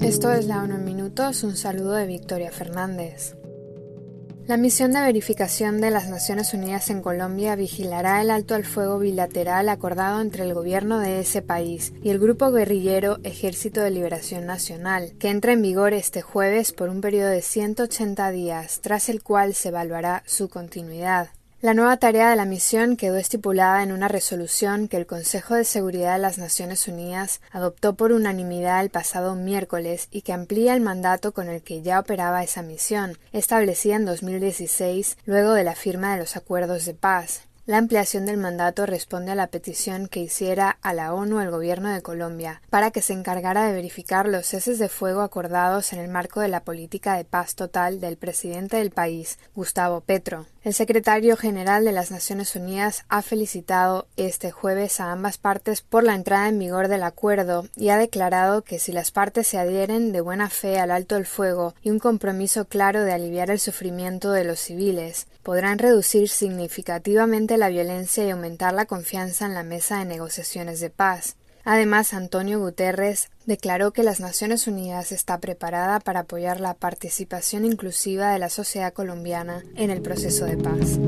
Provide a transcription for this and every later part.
Esto es la ONU en minutos, un saludo de Victoria Fernández. La misión de verificación de las Naciones Unidas en Colombia vigilará el alto al fuego bilateral acordado entre el gobierno de ese país y el grupo guerrillero Ejército de Liberación Nacional, que entra en vigor este jueves por un periodo de 180 días, tras el cual se evaluará su continuidad. La nueva tarea de la misión quedó estipulada en una resolución que el Consejo de Seguridad de las Naciones Unidas adoptó por unanimidad el pasado miércoles y que amplía el mandato con el que ya operaba esa misión, establecida en 2016 luego de la firma de los acuerdos de paz. La ampliación del mandato responde a la petición que hiciera a la ONU el gobierno de Colombia para que se encargara de verificar los ceses de fuego acordados en el marco de la política de paz total del presidente del país, Gustavo Petro. El secretario general de las Naciones Unidas ha felicitado este jueves a ambas partes por la entrada en vigor del acuerdo y ha declarado que si las partes se adhieren de buena fe al alto el fuego y un compromiso claro de aliviar el sufrimiento de los civiles, podrán reducir significativamente la violencia y aumentar la confianza en la mesa de negociaciones de paz. Además, Antonio Guterres declaró que las Naciones Unidas está preparada para apoyar la participación inclusiva de la sociedad colombiana en el proceso de paz.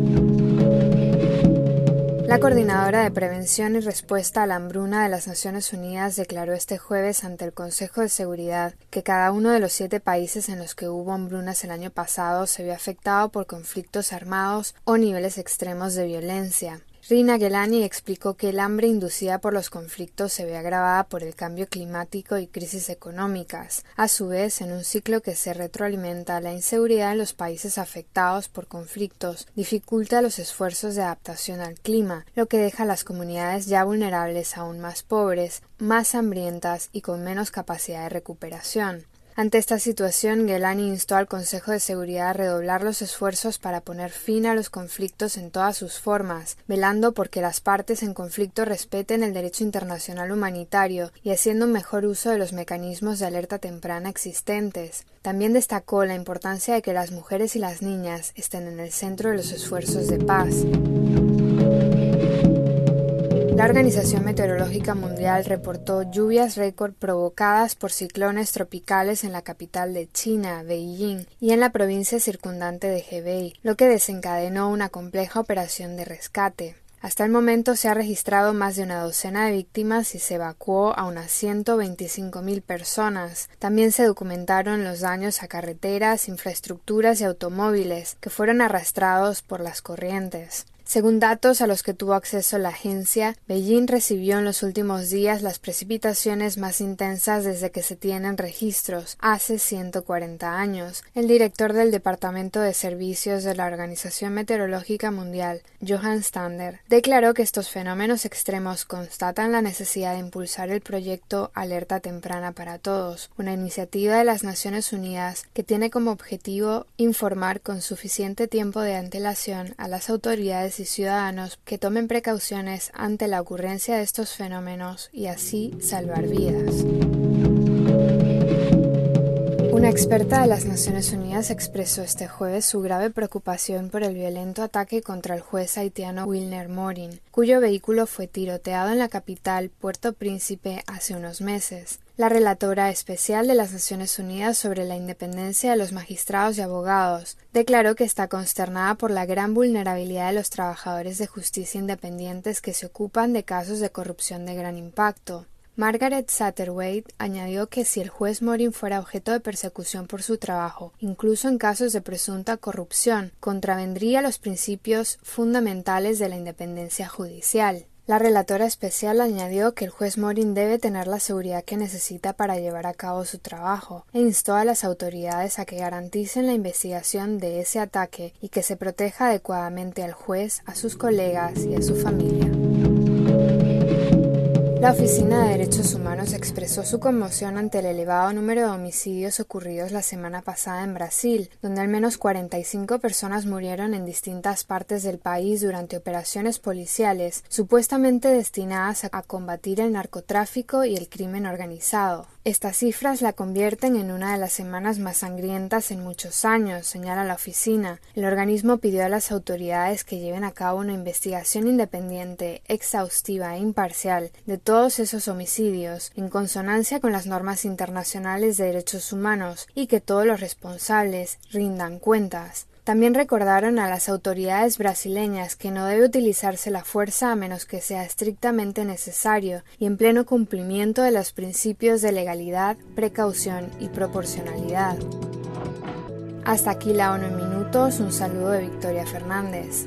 La coordinadora de prevención y respuesta a la hambruna de las Naciones Unidas declaró este jueves ante el Consejo de Seguridad que cada uno de los siete países en los que hubo hambrunas el año pasado se vio afectado por conflictos armados o niveles extremos de violencia. Rina Gelani explicó que el hambre inducida por los conflictos se ve agravada por el cambio climático y crisis económicas. A su vez, en un ciclo que se retroalimenta, la inseguridad en los países afectados por conflictos dificulta los esfuerzos de adaptación al clima, lo que deja a las comunidades ya vulnerables aún más pobres, más hambrientas y con menos capacidad de recuperación. Ante esta situación, Gelani instó al Consejo de Seguridad a redoblar los esfuerzos para poner fin a los conflictos en todas sus formas, velando por que las partes en conflicto respeten el derecho internacional humanitario y haciendo mejor uso de los mecanismos de alerta temprana existentes. También destacó la importancia de que las mujeres y las niñas estén en el centro de los esfuerzos de paz. La Organización Meteorológica Mundial reportó lluvias récord provocadas por ciclones tropicales en la capital de China, Beijing, y en la provincia circundante de Hebei, lo que desencadenó una compleja operación de rescate. Hasta el momento se ha registrado más de una docena de víctimas y se evacuó a unas 125.000 personas. También se documentaron los daños a carreteras, infraestructuras y automóviles que fueron arrastrados por las corrientes. Según datos a los que tuvo acceso la agencia, Beijing recibió en los últimos días las precipitaciones más intensas desde que se tienen registros, hace 140 años. El director del Departamento de Servicios de la Organización Meteorológica Mundial, Johann Stander, declaró que estos fenómenos extremos constatan la necesidad de impulsar el proyecto Alerta Temprana para Todos, una iniciativa de las Naciones Unidas que tiene como objetivo informar con suficiente tiempo de antelación a las autoridades y ciudadanos que tomen precauciones ante la ocurrencia de estos fenómenos y así salvar vidas. Una experta de las Naciones Unidas expresó este jueves su grave preocupación por el violento ataque contra el juez haitiano Wilner Morin, cuyo vehículo fue tiroteado en la capital, Puerto Príncipe, hace unos meses. La relatora especial de las Naciones Unidas sobre la independencia de los magistrados y abogados declaró que está consternada por la gran vulnerabilidad de los trabajadores de justicia independientes que se ocupan de casos de corrupción de gran impacto. Margaret Satterwhite añadió que si el juez Morin fuera objeto de persecución por su trabajo, incluso en casos de presunta corrupción, contravendría los principios fundamentales de la independencia judicial. La relatora especial añadió que el juez Morin debe tener la seguridad que necesita para llevar a cabo su trabajo e instó a las autoridades a que garanticen la investigación de ese ataque y que se proteja adecuadamente al juez, a sus colegas y a su familia. La Oficina de Derechos Humanos expresó su conmoción ante el elevado número de homicidios ocurridos la semana pasada en Brasil, donde al menos 45 personas murieron en distintas partes del país durante operaciones policiales supuestamente destinadas a combatir el narcotráfico y el crimen organizado. Estas cifras la convierten en una de las semanas más sangrientas en muchos años, señala la oficina. El organismo pidió a las autoridades que lleven a cabo una investigación independiente, exhaustiva e imparcial de todos esos homicidios, en consonancia con las normas internacionales de derechos humanos, y que todos los responsables rindan cuentas. También recordaron a las autoridades brasileñas que no debe utilizarse la fuerza a menos que sea estrictamente necesario y en pleno cumplimiento de los principios de legalidad, precaución y proporcionalidad. Hasta aquí la ONU en minutos, un saludo de Victoria Fernández.